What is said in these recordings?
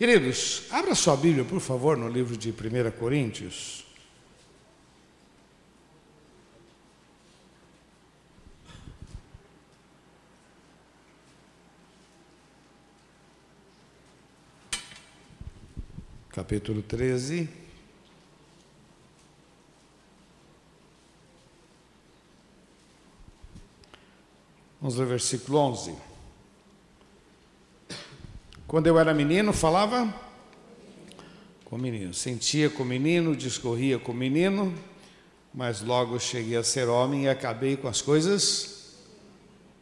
Queridos, abra sua Bíblia, por favor, no livro de 1 Coríntios. Capítulo 13. Vamos ler versículo 11. Quando eu era menino, falava com o menino, sentia com o menino, discorria com o menino, mas logo cheguei a ser homem e acabei com as coisas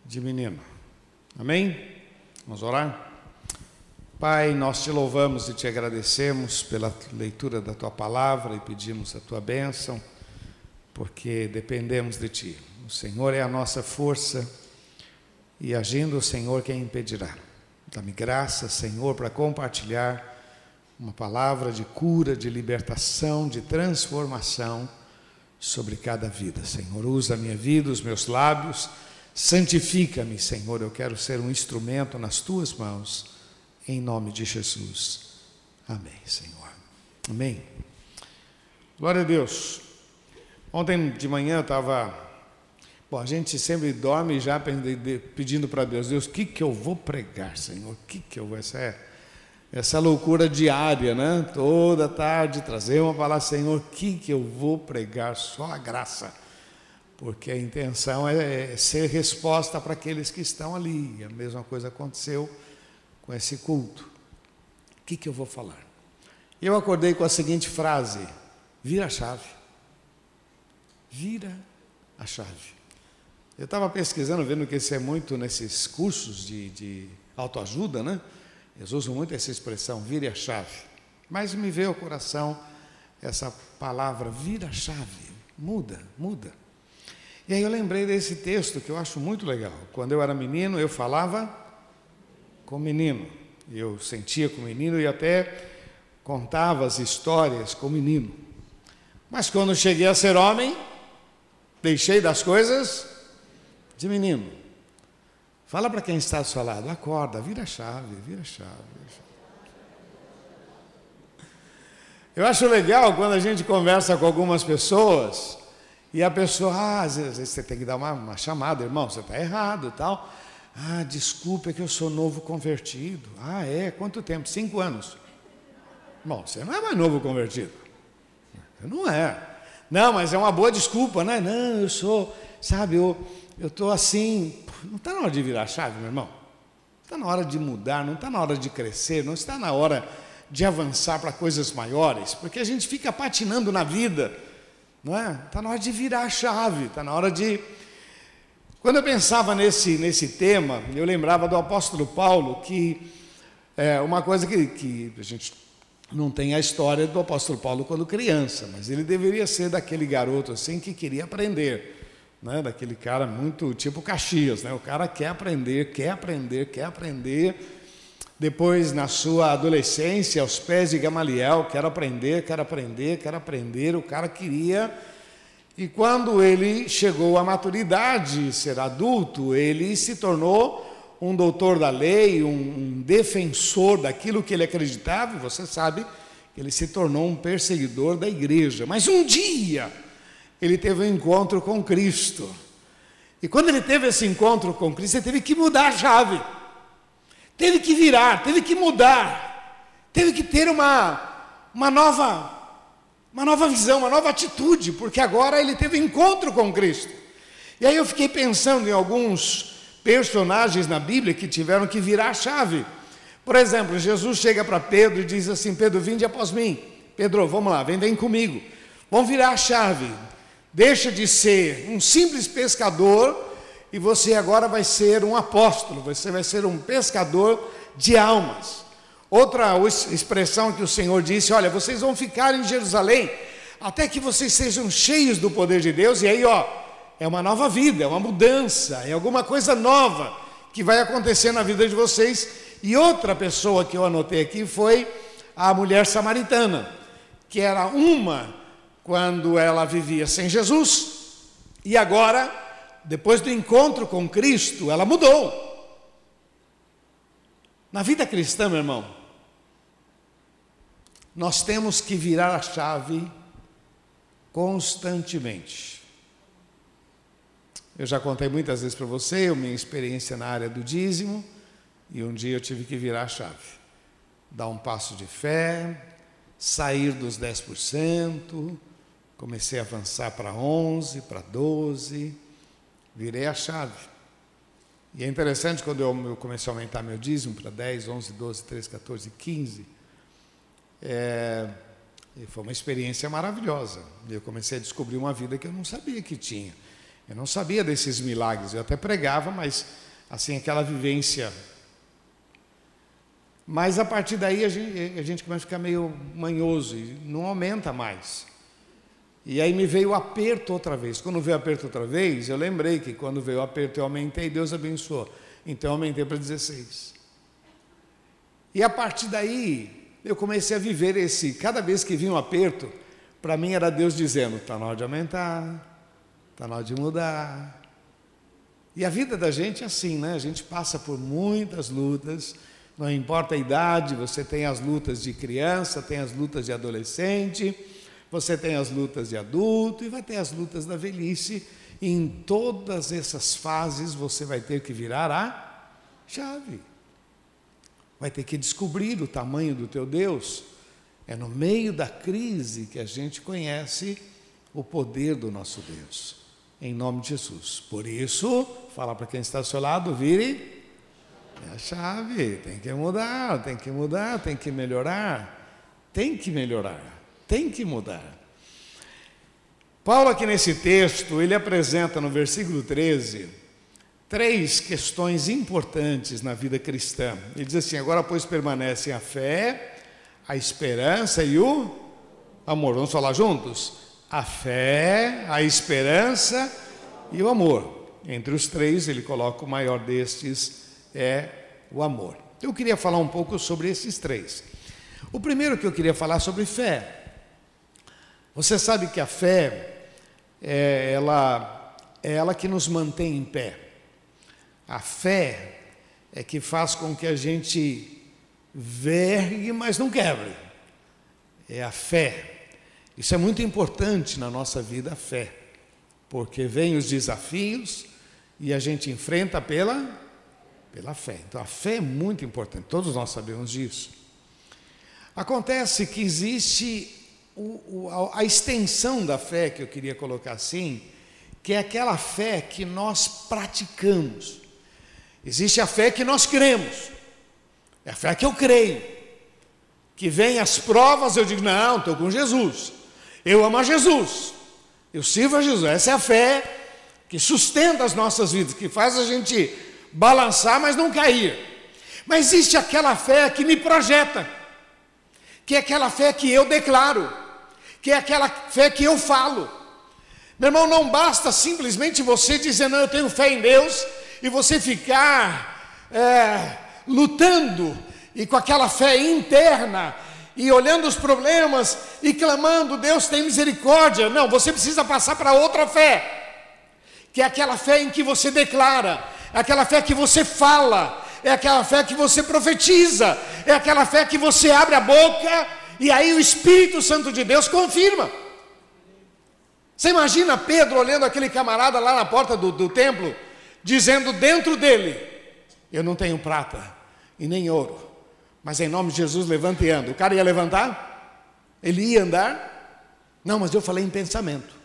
de menino. Amém? Vamos orar? Pai, nós te louvamos e te agradecemos pela leitura da tua palavra e pedimos a tua bênção, porque dependemos de ti. O Senhor é a nossa força e agindo o Senhor, quem impedirá? Dá-me graça, Senhor, para compartilhar uma palavra de cura, de libertação, de transformação sobre cada vida. Senhor, usa a minha vida, os meus lábios, santifica-me, Senhor. Eu quero ser um instrumento nas tuas mãos, em nome de Jesus. Amém, Senhor. Amém. Glória a Deus. Ontem de manhã eu estava Bom, a gente sempre dorme já pedindo para Deus, Deus, o que, que eu vou pregar, Senhor? O que, que eu vou... Essa, é, essa loucura diária, né? Toda tarde trazer uma palavra, Senhor, o que, que eu vou pregar? Só a graça. Porque a intenção é, é ser resposta para aqueles que estão ali. A mesma coisa aconteceu com esse culto. O que, que eu vou falar? Eu acordei com a seguinte frase: vira a chave. Vira a chave. Eu estava pesquisando, vendo que isso é muito nesses cursos de, de autoajuda, né? Eles usam muito essa expressão, vire a chave. Mas me veio ao coração essa palavra, vira a chave, muda, muda. E aí eu lembrei desse texto que eu acho muito legal. Quando eu era menino, eu falava com menino. Eu sentia com menino e até contava as histórias com menino. Mas quando cheguei a ser homem, deixei das coisas de menino. Fala para quem está ao seu lado, acorda, vira a chave, vira a chave. Eu acho legal quando a gente conversa com algumas pessoas e a pessoa, ah, às vezes você tem que dar uma, uma chamada, irmão, você está errado tal. Ah, desculpa, é que eu sou novo convertido. Ah, é? Quanto tempo? Cinco anos. Bom, você não é mais novo convertido. Não é. Não, mas é uma boa desculpa, né? Não, eu sou, sabe, eu, eu estou assim, não está na hora de virar a chave, meu irmão? Está na hora de mudar, não está na hora de crescer, não está na hora de avançar para coisas maiores, porque a gente fica patinando na vida, não é? Está na hora de virar a chave, está na hora de. Quando eu pensava nesse, nesse tema, eu lembrava do apóstolo Paulo, que é uma coisa que, que a gente não tem a história do apóstolo Paulo quando criança, mas ele deveria ser daquele garoto assim que queria aprender né, daquele cara muito tipo Caxias, né? O cara quer aprender, quer aprender, quer aprender. Depois, na sua adolescência, aos pés de Gamaliel, quer aprender, quer aprender, quer aprender. O cara queria. E quando ele chegou à maturidade, ser adulto, ele se tornou um doutor da lei, um, um defensor daquilo que ele acreditava. E você sabe que ele se tornou um perseguidor da igreja. Mas um dia ele teve um encontro com Cristo. E quando ele teve esse encontro com Cristo, ele teve que mudar a chave. Teve que virar, teve que mudar. Teve que ter uma, uma nova uma nova visão, uma nova atitude, porque agora ele teve um encontro com Cristo. E aí eu fiquei pensando em alguns personagens na Bíblia que tiveram que virar a chave. Por exemplo, Jesus chega para Pedro e diz assim: Pedro, vinde após mim. Pedro, vamos lá, vem, vem comigo. Vamos virar a chave. Deixa de ser um simples pescador e você agora vai ser um apóstolo, você vai ser um pescador de almas. Outra expressão que o Senhor disse: Olha, vocês vão ficar em Jerusalém até que vocês sejam cheios do poder de Deus, e aí, ó, é uma nova vida, é uma mudança, é alguma coisa nova que vai acontecer na vida de vocês. E outra pessoa que eu anotei aqui foi a mulher samaritana, que era uma quando ela vivia sem Jesus, e agora, depois do encontro com Cristo, ela mudou. Na vida cristã, meu irmão, nós temos que virar a chave constantemente. Eu já contei muitas vezes para você a minha experiência na área do dízimo, e um dia eu tive que virar a chave. Dar um passo de fé, sair dos 10%, comecei a avançar para 11, para 12, virei a chave. E é interessante quando eu, comecei a aumentar meu dízimo para 10, 11, 12, 13, 14, 15, é, foi uma experiência maravilhosa. Eu comecei a descobrir uma vida que eu não sabia que tinha. Eu não sabia desses milagres. Eu até pregava, mas assim aquela vivência. Mas a partir daí a gente, a gente começa a ficar meio manhoso e não aumenta mais. E aí me veio o aperto outra vez. Quando veio o aperto outra vez, eu lembrei que quando veio o aperto eu aumentei, Deus abençoou. Então eu aumentei para 16. E a partir daí, eu comecei a viver esse, cada vez que vinha um aperto, para mim era Deus dizendo: está na hora de aumentar, está na hora de mudar. E a vida da gente é assim, né? A gente passa por muitas lutas, não importa a idade, você tem as lutas de criança, tem as lutas de adolescente, você tem as lutas de adulto e vai ter as lutas da velhice. E em todas essas fases você vai ter que virar a chave vai ter que descobrir o tamanho do teu Deus. É no meio da crise que a gente conhece o poder do nosso Deus. Em nome de Jesus. Por isso, fala para quem está ao seu lado, vire é a chave. Tem que mudar, tem que mudar, tem que melhorar. Tem que melhorar, tem que mudar. Paulo, aqui nesse texto, ele apresenta no versículo 13 três questões importantes na vida cristã. Ele diz assim: agora, pois, permanecem a fé, a esperança e o amor. Vamos falar juntos? A fé, a esperança e o amor. Entre os três, ele coloca o maior destes é o amor. Eu queria falar um pouco sobre esses três. O primeiro que eu queria falar sobre fé. Você sabe que a fé é ela, é ela que nos mantém em pé. A fé é que faz com que a gente vergue, mas não quebre. É a fé. Isso é muito importante na nossa vida, a fé. Porque vem os desafios e a gente enfrenta pela, pela fé. Então a fé é muito importante, todos nós sabemos disso. Acontece que existe o, o, a extensão da fé, que eu queria colocar assim, que é aquela fé que nós praticamos. Existe a fé que nós cremos, é a fé que eu creio. Que vem as provas, eu digo: não, estou com Jesus, eu amo a Jesus, eu sirvo a Jesus. Essa é a fé que sustenta as nossas vidas, que faz a gente balançar, mas não cair. Mas existe aquela fé que me projeta, que é aquela fé que eu declaro, que é aquela fé que eu falo. Meu irmão, não basta simplesmente você dizer, não, eu tenho fé em Deus, e você ficar é, lutando e com aquela fé interna e olhando os problemas e clamando, Deus tem misericórdia. Não, você precisa passar para outra fé, que é aquela fé em que você declara, é aquela fé que você fala, é aquela fé que você profetiza, é aquela fé que você abre a boca e aí o Espírito Santo de Deus confirma. Você imagina Pedro olhando aquele camarada lá na porta do, do templo? dizendo dentro dele: Eu não tenho prata e nem ouro, mas em nome de Jesus levanta e anda. O cara ia levantar? Ele ia andar? Não, mas eu falei em pensamento.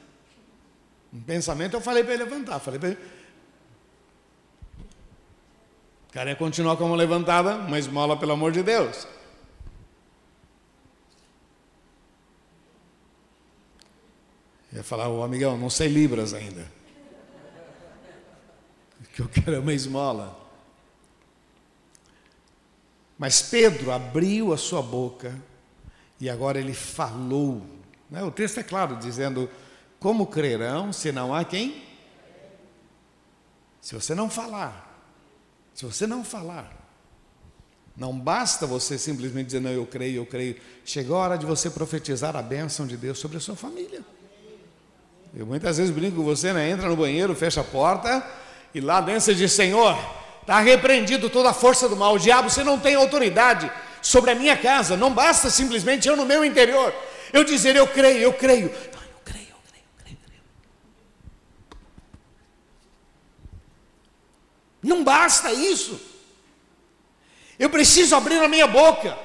Em pensamento eu falei para ele levantar. Falei para ele. O cara ia continuar como levantada, uma esmola pelo amor de Deus. Ia falar, ô amigão, não sei Libras ainda que eu quero é uma esmola. Mas Pedro abriu a sua boca e agora ele falou. Né? O texto é claro, dizendo: Como crerão se não há quem? Se você não falar, se você não falar, não basta você simplesmente dizer, não, eu creio, eu creio. Chegou a hora de você profetizar a bênção de Deus sobre a sua família. Eu muitas vezes brinco com você, né? Entra no banheiro, fecha a porta e lá dentro você diz: Senhor, está repreendido toda a força do mal. O diabo, você não tem autoridade sobre a minha casa. Não basta simplesmente eu no meu interior, eu dizer eu creio, eu creio. Não, eu creio, eu creio, eu creio, eu creio. Não basta isso. Eu preciso abrir a minha boca.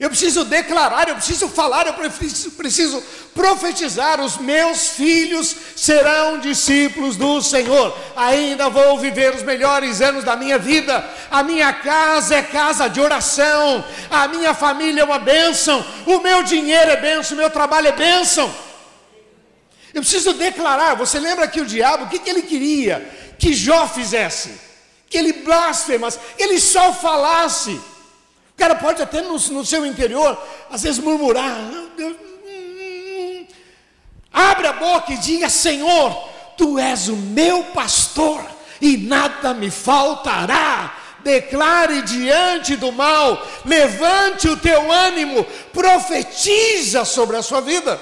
Eu preciso declarar, eu preciso falar, eu preciso, preciso, profetizar: os meus filhos serão discípulos do Senhor. Ainda vou viver os melhores anos da minha vida. A minha casa é casa de oração, a minha família é uma bênção, o meu dinheiro é bênção, o meu trabalho é bênção. Eu preciso declarar. Você lembra que o diabo, o que, que ele queria? Que Jó fizesse, que ele blasfemas, que ele só falasse cara pode até no, no seu interior, às vezes murmurar, Deus, hum, hum, hum. abre a boca e diga: Senhor, tu és o meu pastor e nada me faltará. Declare diante do mal, levante o teu ânimo, profetiza sobre a sua vida.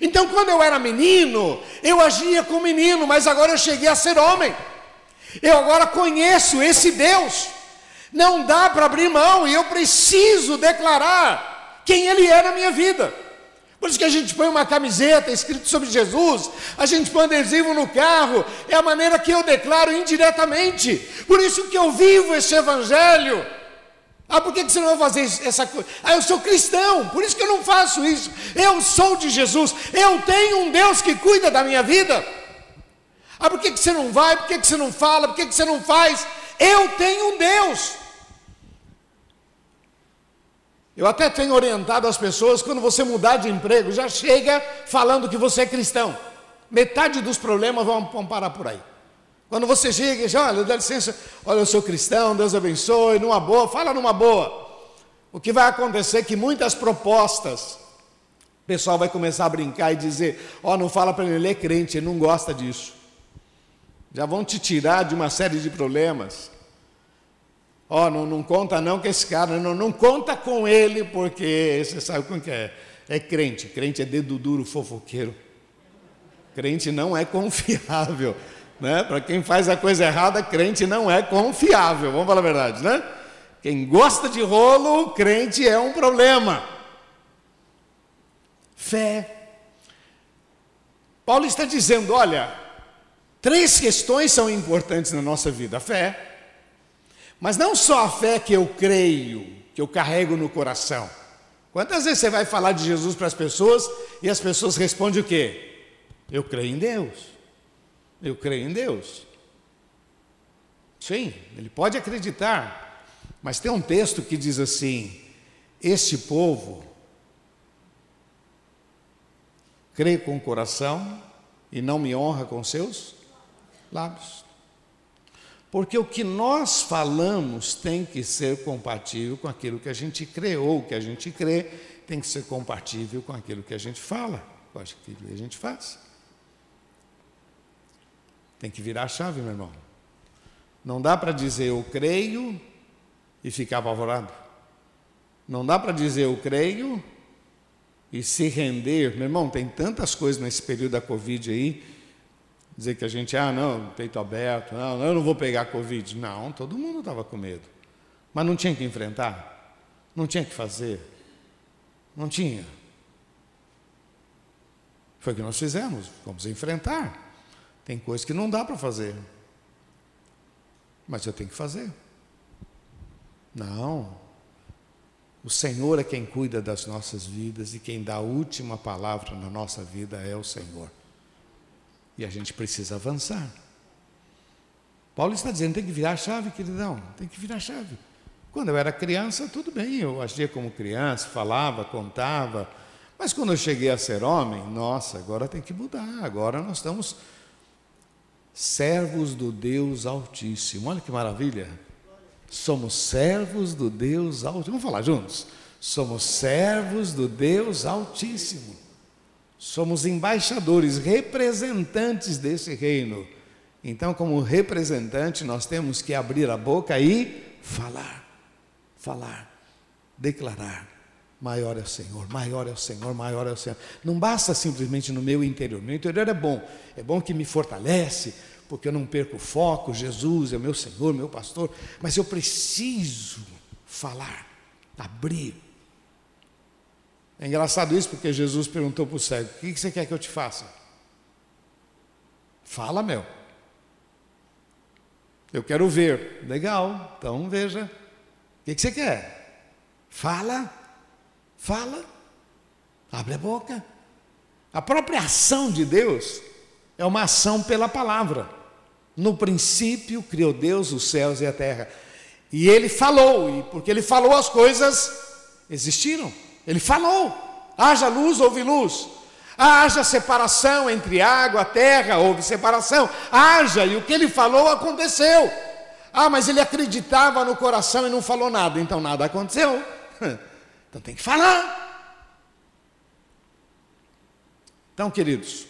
Então, quando eu era menino, eu agia como menino, mas agora eu cheguei a ser homem. Eu agora conheço esse Deus. Não dá para abrir mão e eu preciso declarar quem Ele é na minha vida. Por isso que a gente põe uma camiseta escrito sobre Jesus, a gente põe adesivo no carro, é a maneira que eu declaro indiretamente. Por isso que eu vivo esse evangelho. Ah, por que você não vai fazer essa coisa? Ah, eu sou cristão, por isso que eu não faço isso. Eu sou de Jesus, eu tenho um Deus que cuida da minha vida. Ah, por que você não vai? Por que você não fala? Por que você não faz? Eu tenho um Deus. Eu até tenho orientado as pessoas, quando você mudar de emprego, já chega falando que você é cristão. Metade dos problemas vão, vão parar por aí. Quando você chega e diz, olha, dá licença, olha, eu sou cristão, Deus abençoe, numa boa, fala numa boa. O que vai acontecer é que muitas propostas, o pessoal vai começar a brincar e dizer, ó, oh, não fala para ele, ele é crente, ele não gosta disso. Já vão te tirar de uma série de problemas. Ó, oh, não, não conta não que esse cara, não, não conta com ele, porque você sabe como que é. É crente, crente é dedo duro, fofoqueiro. Crente não é confiável. Né? Para quem faz a coisa errada, crente não é confiável, vamos falar a verdade, né? Quem gosta de rolo, crente é um problema. Fé. Paulo está dizendo: olha, três questões são importantes na nossa vida: fé, mas não só a fé que eu creio, que eu carrego no coração. Quantas vezes você vai falar de Jesus para as pessoas e as pessoas respondem o quê? Eu creio em Deus. Eu creio em Deus. Sim, ele pode acreditar. Mas tem um texto que diz assim: Este povo crê com o coração e não me honra com seus lábios. Porque o que nós falamos tem que ser compatível com aquilo que a gente crê, ou o que a gente crê tem que ser compatível com aquilo que a gente fala, com aquilo que a gente faz. Tem que virar a chave, meu irmão. Não dá para dizer eu creio e ficar apavorado. Não dá para dizer eu creio e se render. Meu irmão, tem tantas coisas nesse período da Covid aí dizer que a gente, ah, não, peito aberto, não, eu não vou pegar Covid. Não, todo mundo estava com medo. Mas não tinha que enfrentar, não tinha que fazer, não tinha. Foi o que nós fizemos, vamos enfrentar. Tem coisas que não dá para fazer, mas eu tenho que fazer. Não, o Senhor é quem cuida das nossas vidas e quem dá a última palavra na nossa vida é o Senhor. E a gente precisa avançar. Paulo está dizendo: tem que virar a chave, queridão, tem que virar a chave. Quando eu era criança, tudo bem, eu agia como criança, falava, contava. Mas quando eu cheguei a ser homem, nossa, agora tem que mudar. Agora nós estamos servos do Deus Altíssimo. Olha que maravilha. Somos servos do Deus Altíssimo. Vamos falar juntos? Somos servos do Deus Altíssimo. Somos embaixadores, representantes desse reino. Então, como representante, nós temos que abrir a boca e falar, falar, declarar. Maior é o Senhor, maior é o Senhor, maior é o Senhor. Não basta simplesmente no meu interior. Meu interior é bom, é bom que me fortalece, porque eu não perco o foco. Jesus é meu Senhor, meu pastor. Mas eu preciso falar Abrir. É engraçado isso porque Jesus perguntou para o cego: O que você quer que eu te faça? Fala, meu. Eu quero ver. Legal, então veja. O que você quer? Fala. Fala. Abre a boca. A própria ação de Deus é uma ação pela palavra. No princípio criou Deus os céus e a terra. E ele falou, e porque ele falou as coisas existiram. Ele falou: haja luz, houve luz. Haja separação entre água, terra, houve separação. Haja, e o que ele falou aconteceu. Ah, mas ele acreditava no coração e não falou nada, então nada aconteceu. Então tem que falar. Então, queridos,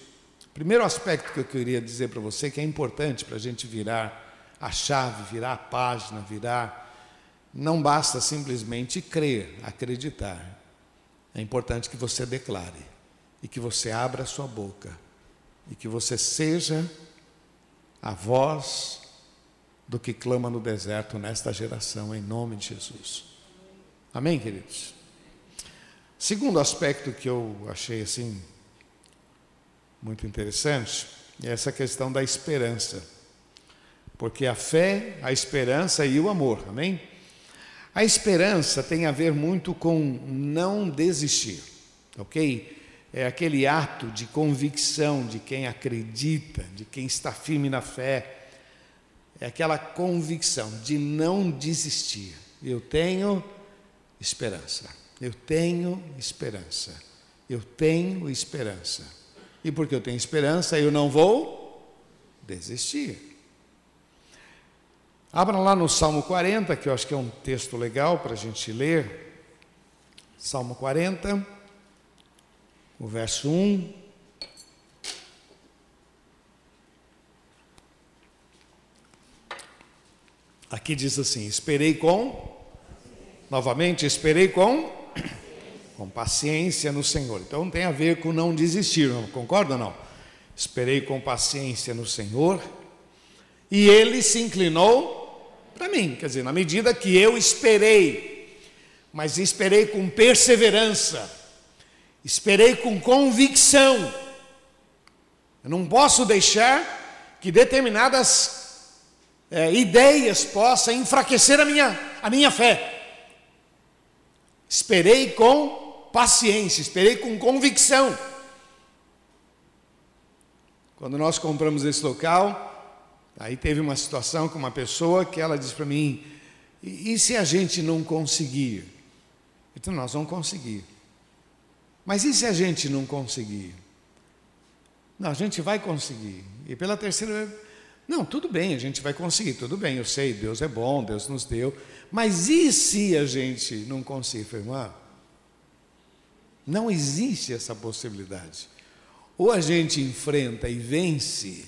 primeiro aspecto que eu queria dizer para você que é importante para a gente virar a chave, virar a página, virar. Não basta simplesmente crer, acreditar. É importante que você declare e que você abra a sua boca e que você seja a voz do que clama no deserto nesta geração, em nome de Jesus. Amém, queridos? Segundo aspecto que eu achei assim muito interessante é essa questão da esperança. Porque a fé, a esperança e o amor, amém? A esperança tem a ver muito com não desistir, ok? é aquele ato de convicção de quem acredita, de quem está firme na fé, é aquela convicção de não desistir. Eu tenho esperança, eu tenho esperança, eu tenho esperança. E porque eu tenho esperança, eu não vou desistir. Abra lá no Salmo 40, que eu acho que é um texto legal para a gente ler. Salmo 40 o verso 1. Aqui diz assim: Esperei com, novamente, esperei com, com paciência no Senhor. Então tem a ver com não desistir, não concorda não? Esperei com paciência no Senhor e ele se inclinou para mim, quer dizer, na medida que eu esperei, mas esperei com perseverança Esperei com convicção. Eu não posso deixar que determinadas é, ideias possam enfraquecer a minha, a minha fé. Esperei com paciência, esperei com convicção. Quando nós compramos esse local, aí teve uma situação com uma pessoa que ela disse para mim: e, e se a gente não conseguir? Então, nós vamos conseguir. Mas e se a gente não conseguir? Não, a gente vai conseguir. E pela terceira vez, não, tudo bem, a gente vai conseguir, tudo bem, eu sei, Deus é bom, Deus nos deu. Mas e se a gente não conseguir, irmã? Não existe essa possibilidade. Ou a gente enfrenta e vence,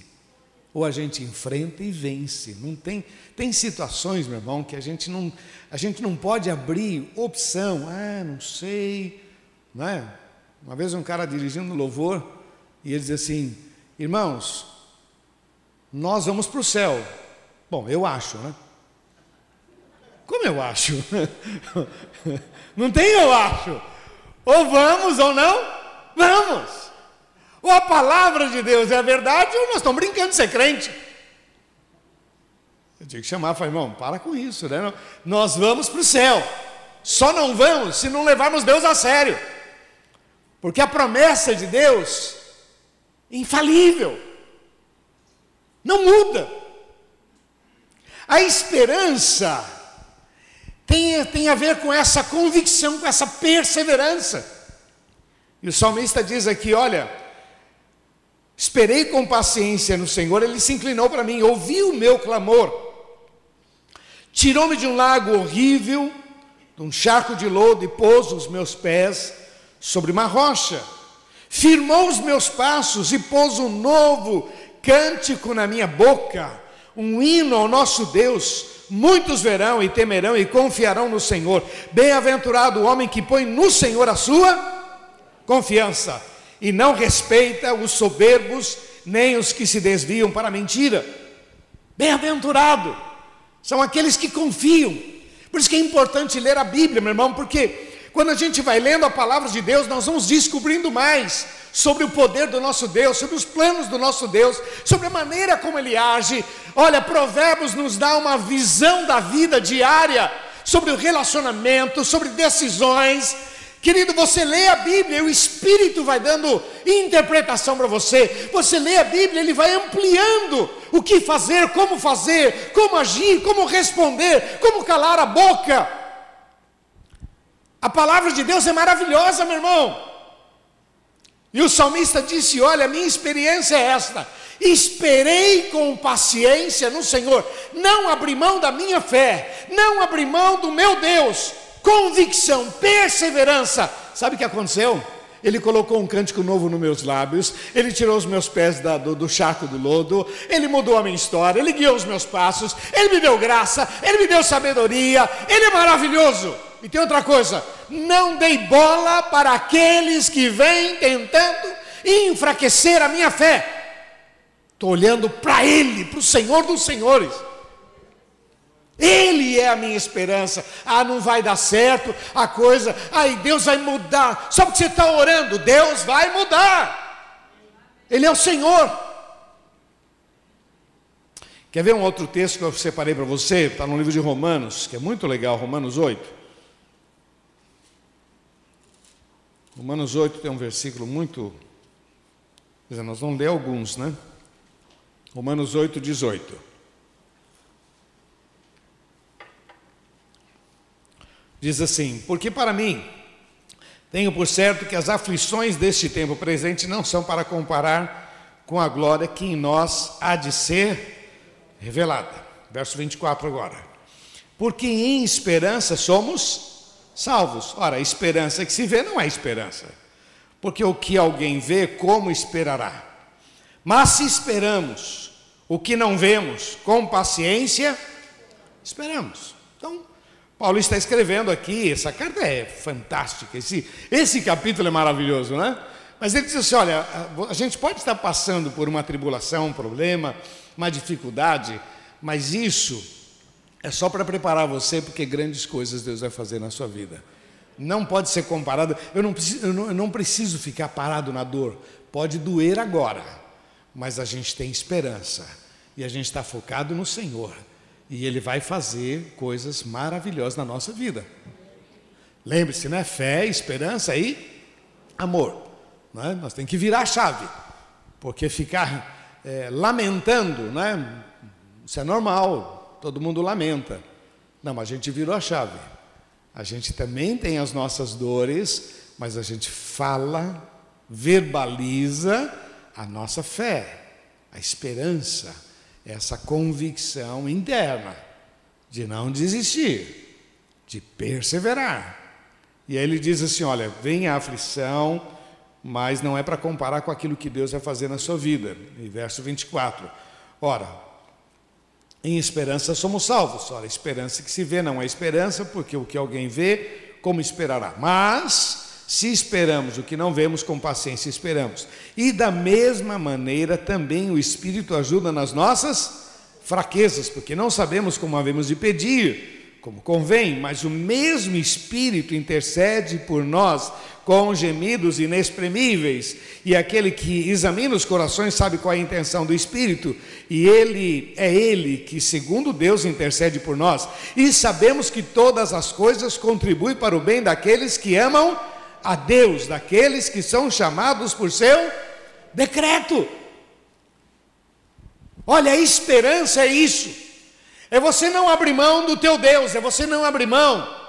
ou a gente enfrenta e vence. Não tem, tem situações, meu irmão, que a gente não, a gente não pode abrir opção. Ah, não sei, não é? Uma vez um cara dirigindo louvor e ele diz assim: Irmãos, nós vamos para o céu. Bom, eu acho, né? Como eu acho? Não tem eu acho. Ou vamos ou não, vamos. Ou a palavra de Deus é a verdade, ou nós estamos brincando de ser crente. Eu tinha que chamar, falei, irmão, para com isso, né? Nós vamos para o céu. Só não vamos se não levarmos Deus a sério. Porque a promessa de Deus é infalível, não muda. A esperança tem, tem a ver com essa convicção, com essa perseverança. E o salmista diz aqui: olha, esperei com paciência no Senhor, ele se inclinou para mim, ouviu o meu clamor, tirou-me de um lago horrível, de um charco de lodo e pôs os meus pés sobre uma rocha, firmou os meus passos e pôs um novo cântico na minha boca, um hino ao nosso Deus. Muitos verão e temerão e confiarão no Senhor. Bem-aventurado o homem que põe no Senhor a sua confiança e não respeita os soberbos nem os que se desviam para a mentira. Bem-aventurado são aqueles que confiam, Por isso que é importante ler a Bíblia, meu irmão, porque quando a gente vai lendo a palavra de Deus, nós vamos descobrindo mais sobre o poder do nosso Deus, sobre os planos do nosso Deus, sobre a maneira como Ele age. Olha, Provérbios nos dá uma visão da vida diária, sobre o relacionamento, sobre decisões. Querido, você lê a Bíblia e o Espírito vai dando interpretação para você. Você lê a Bíblia, ele vai ampliando o que fazer, como fazer, como agir, como responder, como calar a boca. A palavra de Deus é maravilhosa, meu irmão. E o salmista disse: Olha, minha experiência é esta. Esperei com paciência no Senhor, não abri mão da minha fé, não abri mão do meu Deus, convicção, perseverança. Sabe o que aconteceu? Ele colocou um cântico novo nos meus lábios, ele tirou os meus pés da, do, do charco do lodo, ele mudou a minha história, ele guiou os meus passos, ele me deu graça, ele me deu sabedoria, ele é maravilhoso. E tem outra coisa: não dei bola para aqueles que vêm tentando enfraquecer a minha fé. Estou olhando para Ele, para o Senhor dos Senhores. Ele é a minha esperança. Ah, não vai dar certo a coisa. Aí Deus vai mudar. Só porque você está orando, Deus vai mudar. Ele é o Senhor. Quer ver um outro texto que eu separei para você? Está no livro de Romanos, que é muito legal, Romanos 8. Romanos 8 tem um versículo muito. Quer dizer, nós vamos ler alguns, né? Romanos 8, 18. Diz assim: Porque para mim, tenho por certo que as aflições deste tempo presente não são para comparar com a glória que em nós há de ser revelada. Verso 24 agora. Porque em esperança somos salvos. Ora, a esperança que se vê não é esperança, porque o que alguém vê, como esperará? Mas se esperamos o que não vemos com paciência, esperamos. Paulo está escrevendo aqui, essa carta é fantástica, esse, esse capítulo é maravilhoso, né? Mas ele diz assim: olha, a gente pode estar passando por uma tribulação, um problema, uma dificuldade, mas isso é só para preparar você, porque grandes coisas Deus vai fazer na sua vida. Não pode ser comparado. Eu não, preciso, eu não, eu não preciso ficar parado na dor. Pode doer agora, mas a gente tem esperança e a gente está focado no Senhor. E Ele vai fazer coisas maravilhosas na nossa vida. Lembre-se, né? Fé, esperança e amor. Né? Nós temos que virar a chave, porque ficar é, lamentando, né? Isso é normal todo mundo lamenta. Não, mas a gente virou a chave. A gente também tem as nossas dores, mas a gente fala, verbaliza a nossa fé, a esperança, essa convicção interna de não desistir, de perseverar. E aí ele diz assim: olha, vem a aflição, mas não é para comparar com aquilo que Deus vai fazer na sua vida. E verso 24: ora, em esperança somos salvos. Ora, esperança que se vê não é esperança, porque o que alguém vê, como esperará? Mas, se esperamos o que não vemos, com paciência esperamos. E da mesma maneira também o Espírito ajuda nas nossas fraquezas, porque não sabemos como havemos de pedir, como convém, mas o mesmo Espírito intercede por nós com gemidos inexprimíveis, e aquele que examina os corações sabe qual é a intenção do Espírito, e ele é ele que, segundo Deus, intercede por nós. E sabemos que todas as coisas contribuem para o bem daqueles que amam a Deus, daqueles que são chamados por seu decreto. Olha, a esperança é isso. É você não abrir mão do teu Deus, é você não abrir mão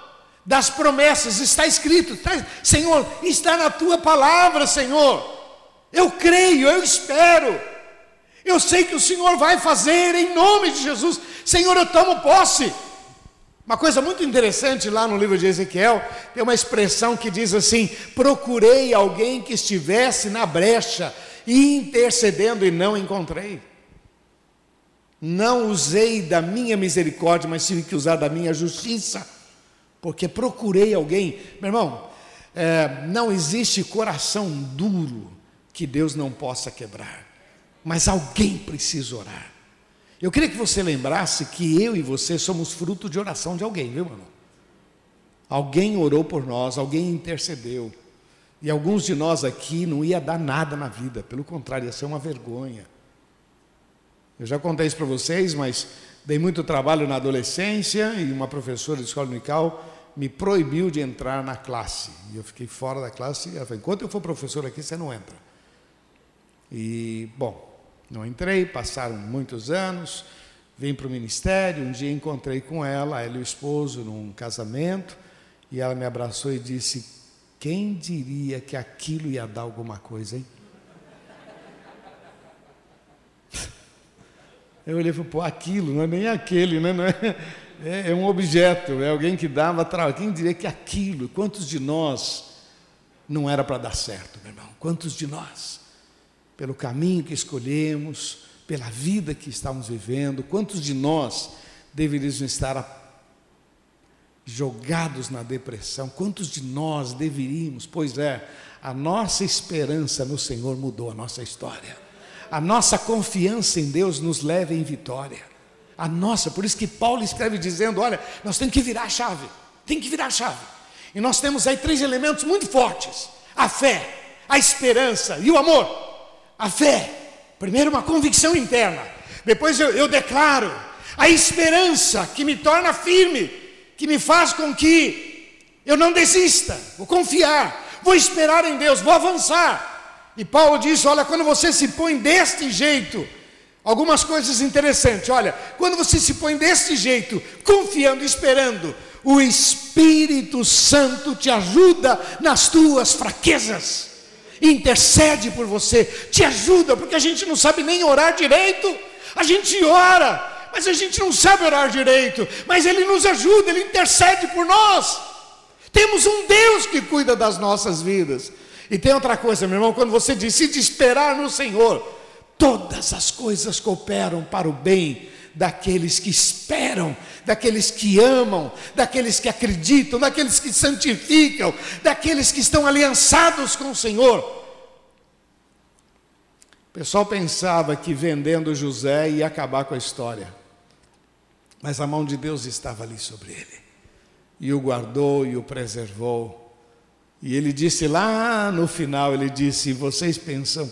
das promessas, está escrito, está, Senhor, está na tua palavra, Senhor. Eu creio, eu espero. Eu sei que o Senhor vai fazer em nome de Jesus. Senhor, eu tomo posse. Uma coisa muito interessante lá no livro de Ezequiel, tem uma expressão que diz assim: procurei alguém que estivesse na brecha, intercedendo e não encontrei. Não usei da minha misericórdia, mas tive que usar da minha justiça porque procurei alguém. Meu irmão, é, não existe coração duro que Deus não possa quebrar, mas alguém precisa orar. Eu queria que você lembrasse que eu e você somos fruto de oração de alguém, viu, irmão? Alguém orou por nós, alguém intercedeu. E alguns de nós aqui não ia dar nada na vida, pelo contrário, ia ser uma vergonha. Eu já contei isso para vocês, mas dei muito trabalho na adolescência e uma professora de escola unical me proibiu de entrar na classe. E eu fiquei fora da classe. E ela falou: enquanto eu for professor aqui, você não entra. E, bom, não entrei, passaram muitos anos, vim para o ministério. Um dia encontrei com ela, ela e o esposo, num casamento, e ela me abraçou e disse: Quem diria que aquilo ia dar alguma coisa, hein? Eu olhei e falei, pô, aquilo, não é nem aquele, né? Não é, é, é um objeto, é alguém que dava trabalho. Quem diria que aquilo, quantos de nós não era para dar certo, meu irmão? Quantos de nós? Pelo caminho que escolhemos, pela vida que estamos vivendo, quantos de nós deveríamos estar jogados na depressão? Quantos de nós deveríamos? Pois é, a nossa esperança no Senhor mudou a nossa história. A nossa confiança em Deus nos leva em vitória. A nossa, por isso que Paulo escreve dizendo: olha, nós temos que virar a chave, tem que virar a chave. E nós temos aí três elementos muito fortes: a fé, a esperança e o amor. A fé, primeiro uma convicção interna, depois eu, eu declaro a esperança que me torna firme, que me faz com que eu não desista, vou confiar, vou esperar em Deus, vou avançar. E Paulo diz: olha, quando você se põe deste jeito, algumas coisas interessantes. Olha, quando você se põe deste jeito, confiando, esperando, o Espírito Santo te ajuda nas tuas fraquezas, intercede por você, te ajuda, porque a gente não sabe nem orar direito, a gente ora, mas a gente não sabe orar direito, mas Ele nos ajuda, Ele intercede por nós. Temos um Deus que cuida das nossas vidas. E tem outra coisa, meu irmão, quando você decide esperar no Senhor, todas as coisas cooperam para o bem daqueles que esperam, daqueles que amam, daqueles que acreditam, daqueles que santificam, daqueles que estão aliançados com o Senhor. O pessoal pensava que vendendo José ia acabar com a história, mas a mão de Deus estava ali sobre ele, e o guardou e o preservou. E ele disse lá no final, ele disse: "Vocês pensam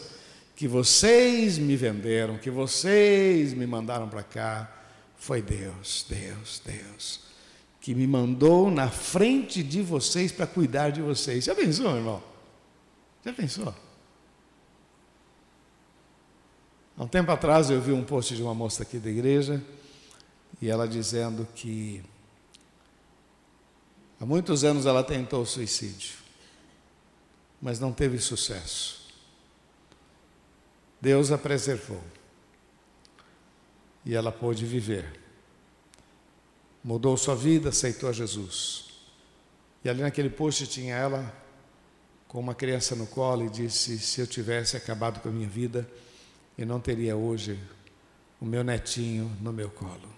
que vocês me venderam, que vocês me mandaram para cá, foi Deus, Deus, Deus, que me mandou na frente de vocês para cuidar de vocês." Já pensou, meu irmão? Já pensou? Há um tempo atrás eu vi um post de uma moça aqui da igreja e ela dizendo que há muitos anos ela tentou suicídio mas não teve sucesso. Deus a preservou. E ela pôde viver. Mudou sua vida, aceitou a Jesus. E ali naquele post tinha ela com uma criança no colo e disse: Se eu tivesse acabado com a minha vida, eu não teria hoje o meu netinho no meu colo.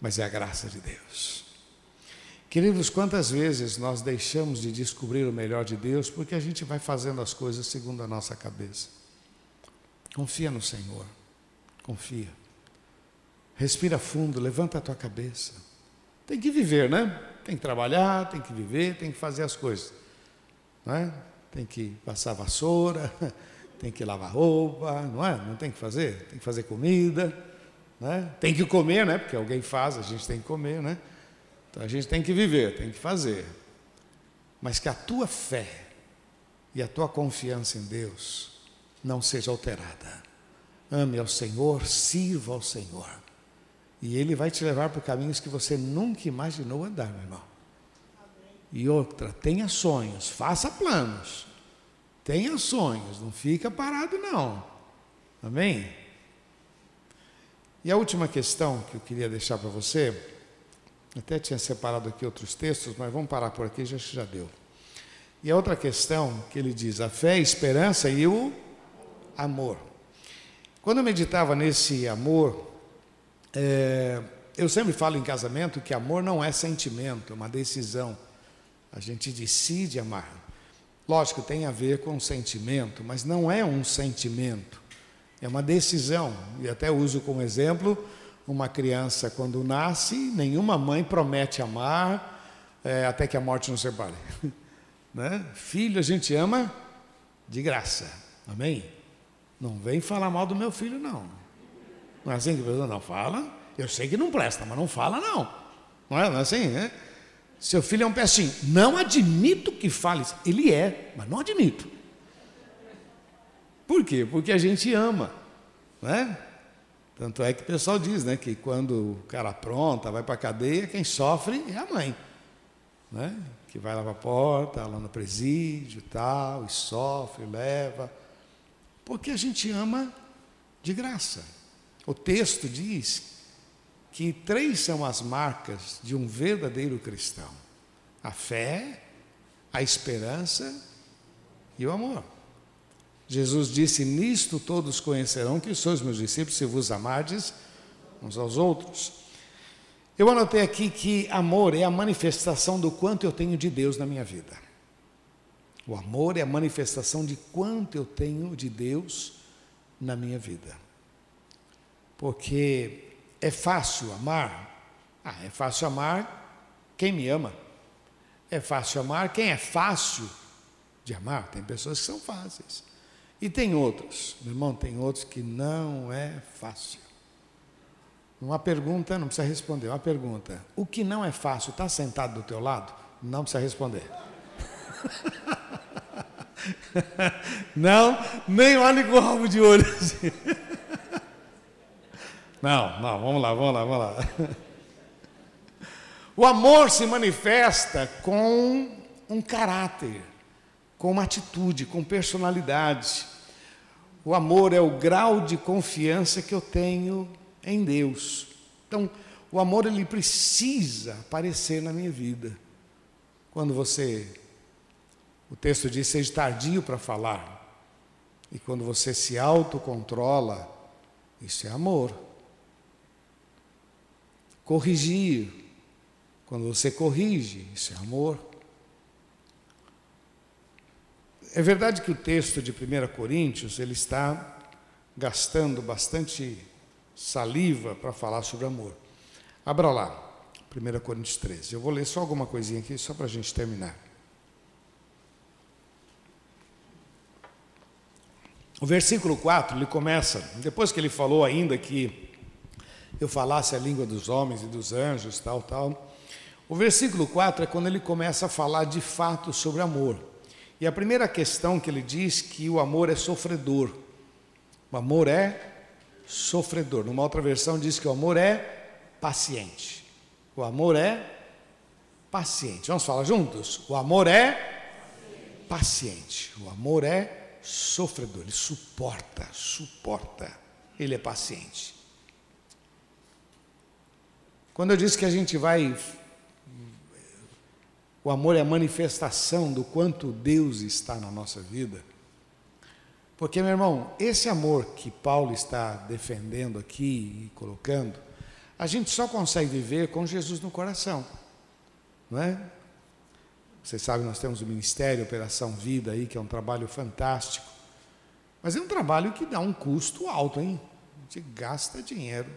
Mas é a graça de Deus. Queridos, quantas vezes nós deixamos de descobrir o melhor de Deus porque a gente vai fazendo as coisas segundo a nossa cabeça? Confia no Senhor, confia. Respira fundo, levanta a tua cabeça. Tem que viver, né? Tem que trabalhar, tem que viver, tem que fazer as coisas. Não é? Tem que passar vassoura, tem que lavar roupa, não é? Não tem que fazer? Tem que fazer comida, né? Tem que comer, né? Porque alguém faz, a gente tem que comer, né? Então a gente tem que viver, tem que fazer. Mas que a tua fé e a tua confiança em Deus não seja alterada. Ame ao Senhor, sirva ao Senhor. E Ele vai te levar por caminhos que você nunca imaginou andar, meu irmão. E outra, tenha sonhos, faça planos. Tenha sonhos, não fica parado não. Amém? E a última questão que eu queria deixar para você até tinha separado aqui outros textos, mas vamos parar por aqui, já já deu. E a outra questão que ele diz: a fé, a esperança e o amor. Quando eu meditava nesse amor, é, eu sempre falo em casamento que amor não é sentimento, é uma decisão. A gente decide amar. Lógico, tem a ver com sentimento, mas não é um sentimento, é uma decisão. E até uso como exemplo uma criança, quando nasce, nenhuma mãe promete amar, é, até que a morte nos separe. né? Filho a gente ama de graça. Amém? Não vem falar mal do meu filho, não. Não é assim que pessoa não fala? Eu sei que não presta, mas não fala, não. Não é, não é assim, né? Seu filho é um pestinho. Não admito que fale. Ele é, mas não admito. Por quê? Porque a gente ama, né? Tanto é que o pessoal diz, né, que quando o cara apronta, vai para a cadeia, quem sofre é a mãe, né? Que vai lá para a porta, lá no presídio, tal, e sofre, leva, porque a gente ama de graça. O texto diz que três são as marcas de um verdadeiro cristão: a fé, a esperança e o amor. Jesus disse: Nisto todos conhecerão que sois meus discípulos, se vos amardes uns aos outros. Eu anotei aqui que amor é a manifestação do quanto eu tenho de Deus na minha vida. O amor é a manifestação de quanto eu tenho de Deus na minha vida. Porque é fácil amar? Ah, é fácil amar quem me ama. É fácil amar quem é fácil de amar. Tem pessoas que são fáceis. E tem outros, meu irmão, tem outros que não é fácil. Uma pergunta, não precisa responder, uma pergunta. O que não é fácil, está sentado do teu lado? Não precisa responder. não, nem olhe com o rabo de olho. Não, não, vamos lá, vamos lá, vamos lá. O amor se manifesta com um caráter com uma atitude, com personalidade. O amor é o grau de confiança que eu tenho em Deus. Então, o amor ele precisa aparecer na minha vida. Quando você o texto diz seja tardio para falar. E quando você se autocontrola, isso é amor. Corrigir. Quando você corrige, isso é amor. É verdade que o texto de 1 Coríntios ele está gastando bastante saliva para falar sobre amor. Abra lá, 1 Coríntios 13. Eu vou ler só alguma coisinha aqui, só para a gente terminar. O versículo 4, ele começa, depois que ele falou ainda que eu falasse a língua dos homens e dos anjos, tal, tal. O versículo 4 é quando ele começa a falar de fato sobre amor. E a primeira questão que ele diz que o amor é sofredor. O amor é sofredor. Numa outra versão diz que o amor é paciente. O amor é paciente. Vamos falar juntos? O amor é paciente. O amor é sofredor. Ele suporta, suporta. Ele é paciente. Quando eu disse que a gente vai o amor é a manifestação do quanto Deus está na nossa vida. Porque, meu irmão, esse amor que Paulo está defendendo aqui e colocando, a gente só consegue viver com Jesus no coração, não é? Vocês sabem, nós temos o Ministério Operação Vida aí, que é um trabalho fantástico. Mas é um trabalho que dá um custo alto, hein? A gente gasta dinheiro.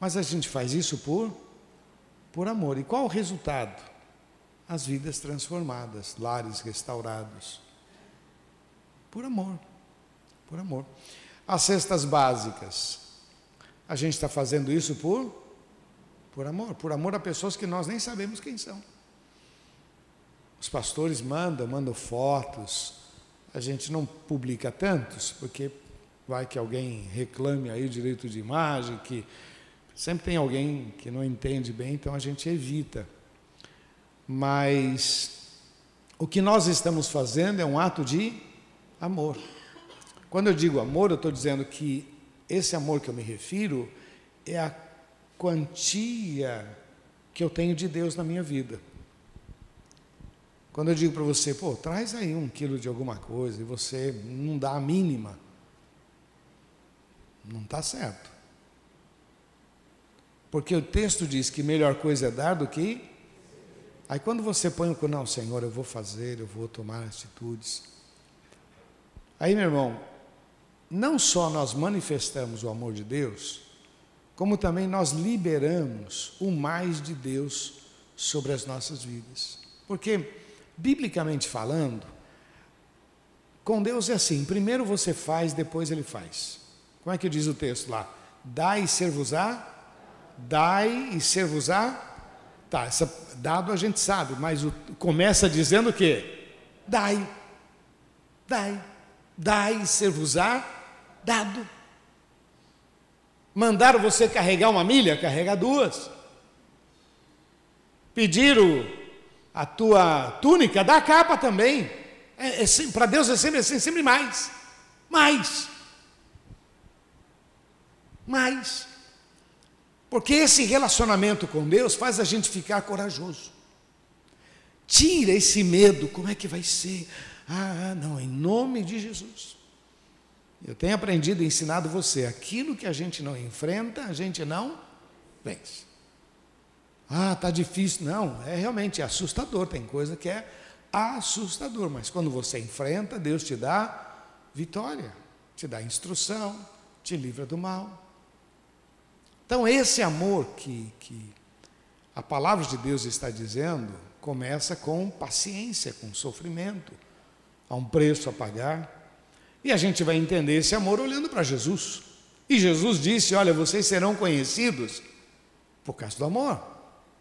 Mas a gente faz isso por, por amor. E qual o resultado? as vidas transformadas, lares restaurados. Por amor, por amor. As cestas básicas, a gente está fazendo isso por, por amor, por amor a pessoas que nós nem sabemos quem são. Os pastores mandam, mandam fotos, a gente não publica tantos, porque vai que alguém reclame aí o direito de imagem, que sempre tem alguém que não entende bem, então a gente evita. Mas o que nós estamos fazendo é um ato de amor. Quando eu digo amor, eu estou dizendo que esse amor que eu me refiro é a quantia que eu tenho de Deus na minha vida. Quando eu digo para você, pô, traz aí um quilo de alguma coisa e você não dá a mínima, não está certo. Porque o texto diz que melhor coisa é dar do que Aí quando você põe o não, Senhor, eu vou fazer, eu vou tomar atitudes. Aí, meu irmão, não só nós manifestamos o amor de Deus, como também nós liberamos o mais de Deus sobre as nossas vidas. Porque, biblicamente falando, com Deus é assim: primeiro você faz, depois ele faz. Como é que diz o texto lá? Dai e ser-vos-á, dai e ser-vos-á. Tá, essa, dado a gente sabe, mas o, começa dizendo o quê? Dai, dai, dai e ser-vos-á, dado. Mandaram você carregar uma milha? Carrega duas. Pediram a tua túnica? Dá a capa também. É, é, Para Deus é sempre assim, sempre mais. Mais. Mais. Porque esse relacionamento com Deus faz a gente ficar corajoso. Tira esse medo, como é que vai ser? Ah, não, em nome de Jesus. Eu tenho aprendido e ensinado você, aquilo que a gente não enfrenta, a gente não vence. Ah, está difícil. Não, é realmente assustador. Tem coisa que é assustador, mas quando você enfrenta, Deus te dá vitória, te dá instrução, te livra do mal. Então, esse amor que, que a palavra de Deus está dizendo começa com paciência, com sofrimento, há um preço a pagar. E a gente vai entender esse amor olhando para Jesus. E Jesus disse: Olha, vocês serão conhecidos por causa do amor,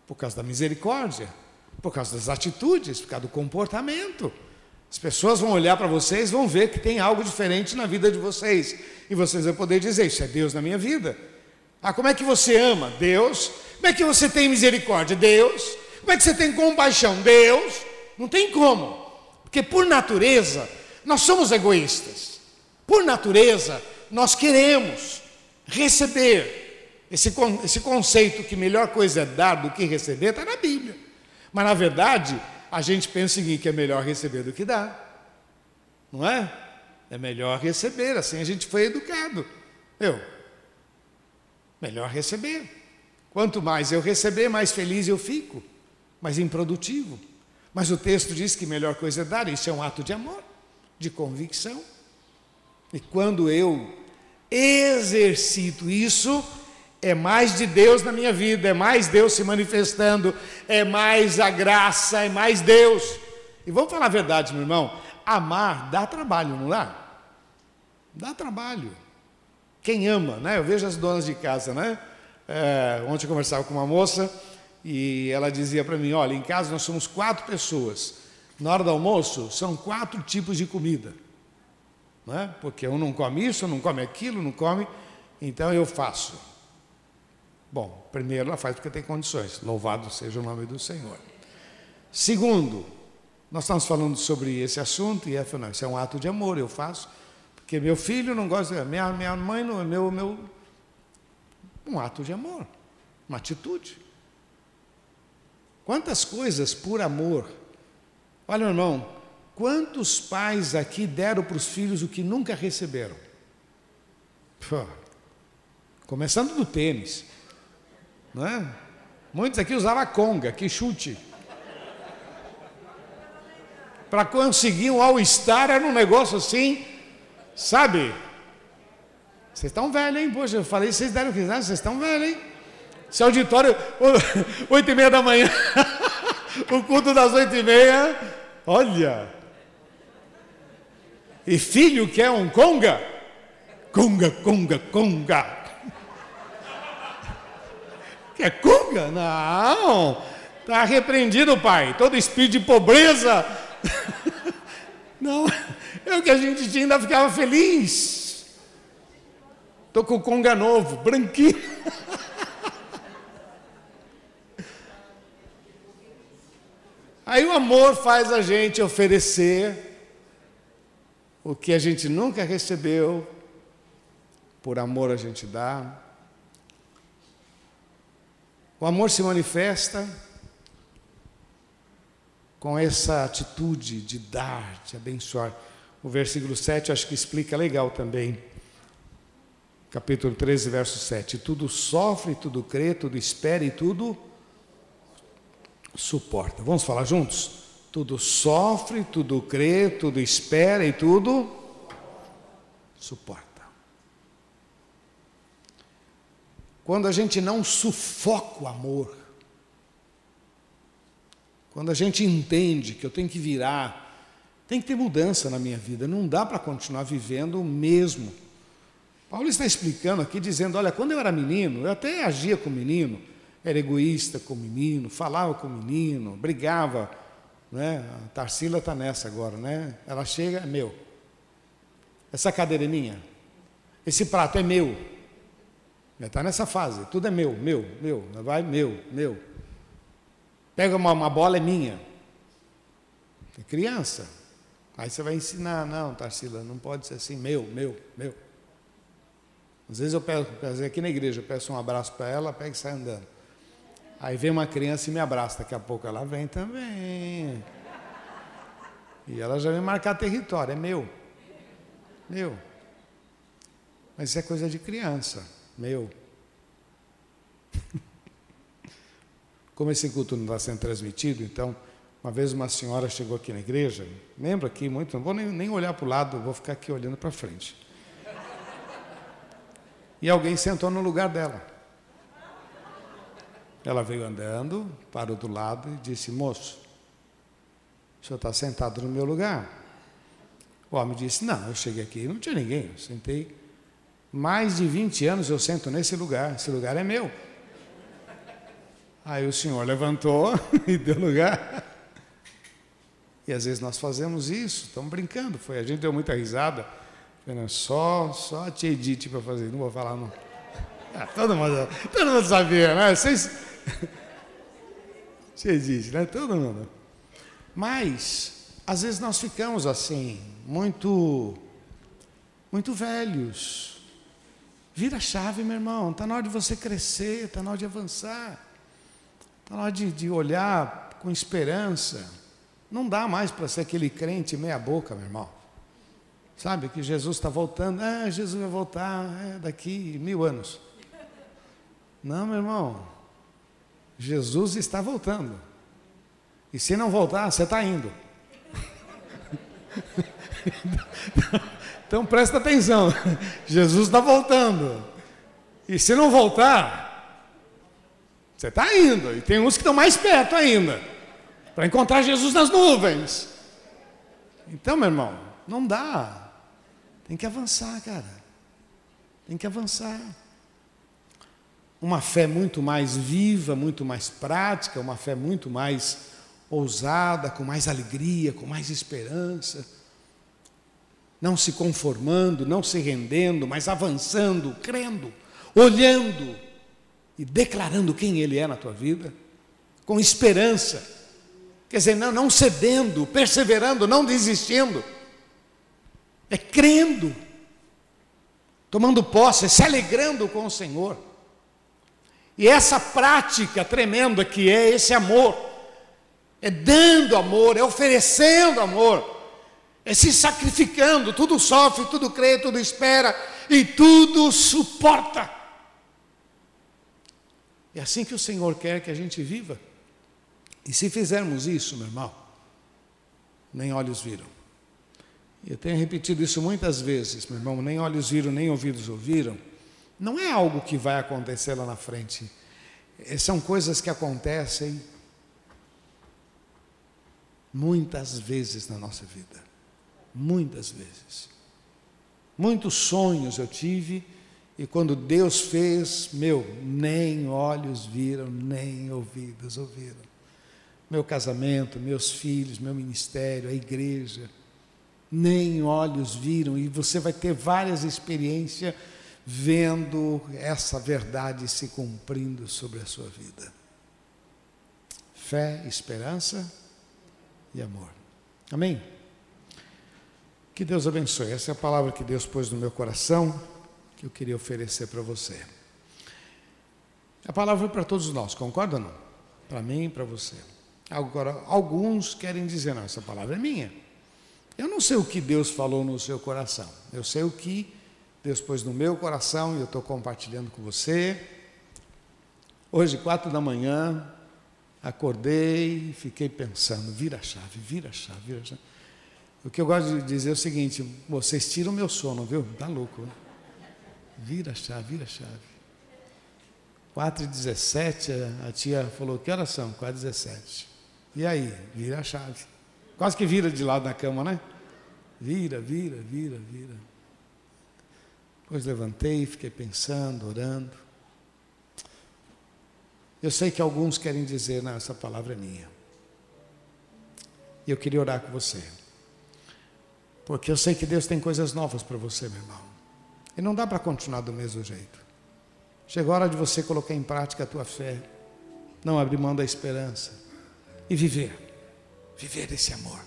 por causa da misericórdia, por causa das atitudes, por causa do comportamento. As pessoas vão olhar para vocês, vão ver que tem algo diferente na vida de vocês. E vocês vão poder dizer: Isso é Deus na minha vida. Ah, como é que você ama? Deus. Como é que você tem misericórdia? Deus. Como é que você tem compaixão? Deus. Não tem como. Porque por natureza, nós somos egoístas. Por natureza, nós queremos receber. Esse, esse conceito que melhor coisa é dar do que receber está na Bíblia. Mas na verdade, a gente pensa seguinte: que é melhor receber do que dar. Não é? É melhor receber, assim a gente foi educado. Eu. Melhor receber. Quanto mais eu receber, mais feliz eu fico, mais improdutivo. Mas o texto diz que melhor coisa é dar, isso é um ato de amor de convicção. E quando eu exercito isso, é mais de Deus na minha vida, é mais Deus se manifestando, é mais a graça, é mais Deus. E vamos falar a verdade, meu irmão: amar dá trabalho, não dá? Dá trabalho. Quem ama, né? Eu vejo as donas de casa, né? É, ontem eu conversava com uma moça e ela dizia para mim: Olha, em casa nós somos quatro pessoas. Na hora do almoço, são quatro tipos de comida. Né? Porque um não come isso, não come aquilo, não come. Então eu faço. Bom, primeiro ela faz porque tem condições. Louvado seja o nome do Senhor. Segundo, nós estamos falando sobre esse assunto e não, isso é um ato de amor, eu faço. Porque meu filho não gosta, minha, minha mãe não, meu, meu. Um ato de amor, uma atitude. Quantas coisas por amor Olha, irmão, quantos pais aqui deram para os filhos o que nunca receberam? Pô, começando do tênis, não é? Muitos aqui usavam conga, que chute. Para conseguir um all-star era um negócio assim, sabe? Vocês estão velhos, hein? Poxa, eu falei, vocês deram risada, vocês estão velhos, hein? Esse auditório, oito e meia da manhã, o culto das oito e meia, Olha! E filho quer um conga? Conga, conga, conga. Quer conga? Não! Está repreendido, pai. Todo espírito de pobreza. Não, é o que a gente tinha, ainda ficava feliz. Estou com o conga novo, branquinho. Aí o amor faz a gente oferecer o que a gente nunca recebeu, por amor a gente dá. O amor se manifesta com essa atitude de dar, de abençoar. O versículo 7 acho que explica legal também. Capítulo 13, verso 7. Tudo sofre, tudo crê, tudo espera e tudo suporta. Vamos falar juntos? Tudo sofre, tudo crê, tudo espera e tudo suporta. Quando a gente não sufoca o amor, quando a gente entende que eu tenho que virar, tem que ter mudança na minha vida, não dá para continuar vivendo o mesmo. Paulo está explicando aqui, dizendo: olha, quando eu era menino, eu até agia com menino, era egoísta com menino, falava com o menino, brigava. Né? A Tarsila está nessa agora, né? Ela chega, é meu. Essa cadeira é minha. Esse prato é meu. Está nessa fase, tudo é meu, meu, meu. Vai, meu, meu. Pega uma, uma bola, é minha. É criança. Aí você vai ensinar, não, Tarsila, não pode ser assim, meu, meu, meu. Às vezes eu peço, aqui na igreja, eu peço um abraço para ela, pega e sai andando. Aí vem uma criança e me abraça, daqui a pouco ela vem também. E ela já vem marcar território, é meu. Meu. Mas isso é coisa de criança, meu. Como esse culto não está sendo transmitido, então uma vez uma senhora chegou aqui na igreja, lembra aqui muito, não vou nem, nem olhar para o lado, vou ficar aqui olhando para frente. E alguém sentou no lugar dela. Ela veio andando, parou do lado e disse: Moço, o senhor está sentado no meu lugar? O homem disse: Não, eu cheguei aqui, não tinha ninguém, eu sentei. Mais de 20 anos eu sento nesse lugar, esse lugar é meu. Aí o senhor levantou e deu lugar. E às vezes nós fazemos isso, estamos brincando. Foi, a gente deu muita risada. Só, só a tia Edith para fazer, não vou falar não. Ah, todo, mundo, todo mundo sabia, né? Vocês... tia Edith, né? Todo mundo. Mas, às vezes nós ficamos assim, muito, muito velhos. Vira a chave, meu irmão. Está na hora de você crescer, está na hora de avançar. Está na hora de, de olhar com esperança. Não dá mais para ser aquele crente meia boca, meu irmão. Sabe que Jesus está voltando, ah, Jesus vai voltar é, daqui mil anos. Não, meu irmão. Jesus está voltando. E se não voltar, você está indo. então presta atenção. Jesus está voltando. E se não voltar, você está indo. E tem uns que estão mais perto ainda para encontrar Jesus nas nuvens. Então, meu irmão, não dá. Tem que avançar, cara. Tem que avançar. Uma fé muito mais viva, muito mais prática, uma fé muito mais ousada, com mais alegria, com mais esperança. Não se conformando, não se rendendo, mas avançando, crendo, olhando e declarando quem Ele é na tua vida, com esperança Quer dizer, não, não cedendo, perseverando, não desistindo. É crendo, tomando posse, se alegrando com o Senhor. E essa prática tremenda que é esse amor, é dando amor, é oferecendo amor, é se sacrificando, tudo sofre, tudo crê, tudo espera e tudo suporta. É assim que o Senhor quer que a gente viva. E se fizermos isso, meu irmão, nem olhos viram. Eu tenho repetido isso muitas vezes, meu irmão, nem olhos viram, nem ouvidos ouviram. Não é algo que vai acontecer lá na frente. É, são coisas que acontecem muitas vezes na nossa vida. Muitas vezes. Muitos sonhos eu tive e quando Deus fez, meu, nem olhos viram, nem ouvidos ouviram meu casamento, meus filhos, meu ministério, a igreja. Nem olhos viram, e você vai ter várias experiências vendo essa verdade se cumprindo sobre a sua vida. Fé, esperança e amor. Amém? Que Deus abençoe. Essa é a palavra que Deus pôs no meu coração, que eu queria oferecer para você. A palavra foi para todos nós, concorda ou não? Para mim e para você. Agora, alguns querem dizer, não, essa palavra é minha. Eu não sei o que Deus falou no seu coração. Eu sei o que Deus pôs no meu coração e eu estou compartilhando com você. Hoje, quatro da manhã, acordei e fiquei pensando, vira a chave, vira a chave, vira a chave. O que eu gosto de dizer é o seguinte, vocês tiram meu sono, viu? Tá louco. Né? Vira a chave, vira a chave. 4 e 17, a tia falou, que horas são? 4 e 17. Aí? Vira a chave. Quase que vira de lado da cama, né? Vira, vira, vira, vira. Depois levantei, fiquei pensando, orando. Eu sei que alguns querem dizer, não, essa palavra é minha. E eu queria orar com você. Porque eu sei que Deus tem coisas novas para você, meu irmão. E não dá para continuar do mesmo jeito. Chegou a hora de você colocar em prática a tua fé. Não abrir mão da esperança. E viver. Viver esse amor.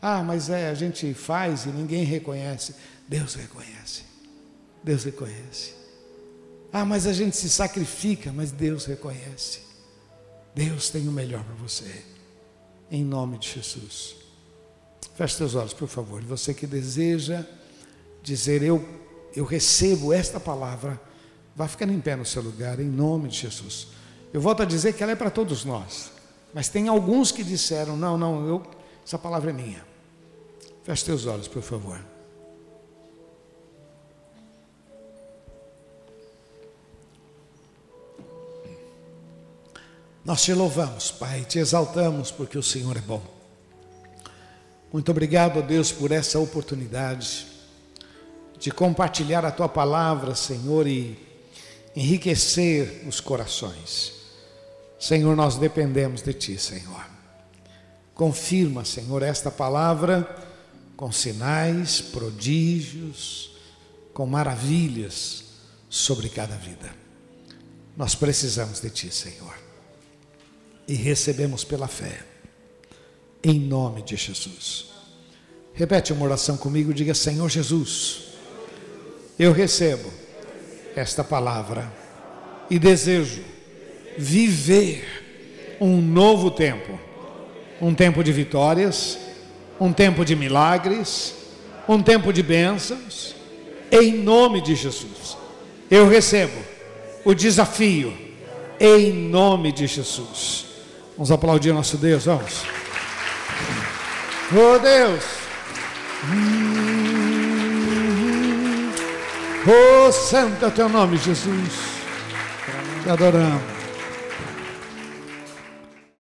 Ah, mas é, a gente faz e ninguém reconhece. Deus reconhece. Deus reconhece. Ah, mas a gente se sacrifica, mas Deus reconhece. Deus tem o melhor para você. Em nome de Jesus. Feche seus olhos, por favor. Você que deseja dizer eu eu recebo esta palavra, vá ficando em pé no seu lugar em nome de Jesus. Eu volto a dizer que ela é para todos nós. Mas tem alguns que disseram: "Não, não, eu essa palavra é minha". Feche seus olhos, por favor. Nós te louvamos, Pai, te exaltamos porque o Senhor é bom. Muito obrigado, Deus, por essa oportunidade de compartilhar a tua palavra, Senhor, e enriquecer os corações. Senhor, nós dependemos de ti, Senhor. Confirma, Senhor, esta palavra com sinais, prodígios, com maravilhas sobre cada vida. Nós precisamos de ti, Senhor e recebemos pela fé. Em nome de Jesus. Repete uma oração comigo, diga: Senhor Jesus, eu recebo esta palavra e desejo viver um novo tempo, um tempo de vitórias, um tempo de milagres, um tempo de bênçãos, em nome de Jesus. Eu recebo o desafio, em nome de Jesus. Vamos aplaudir nosso Deus, vamos. Oh Deus. Oh, santo é teu nome, Jesus. Te adoramos.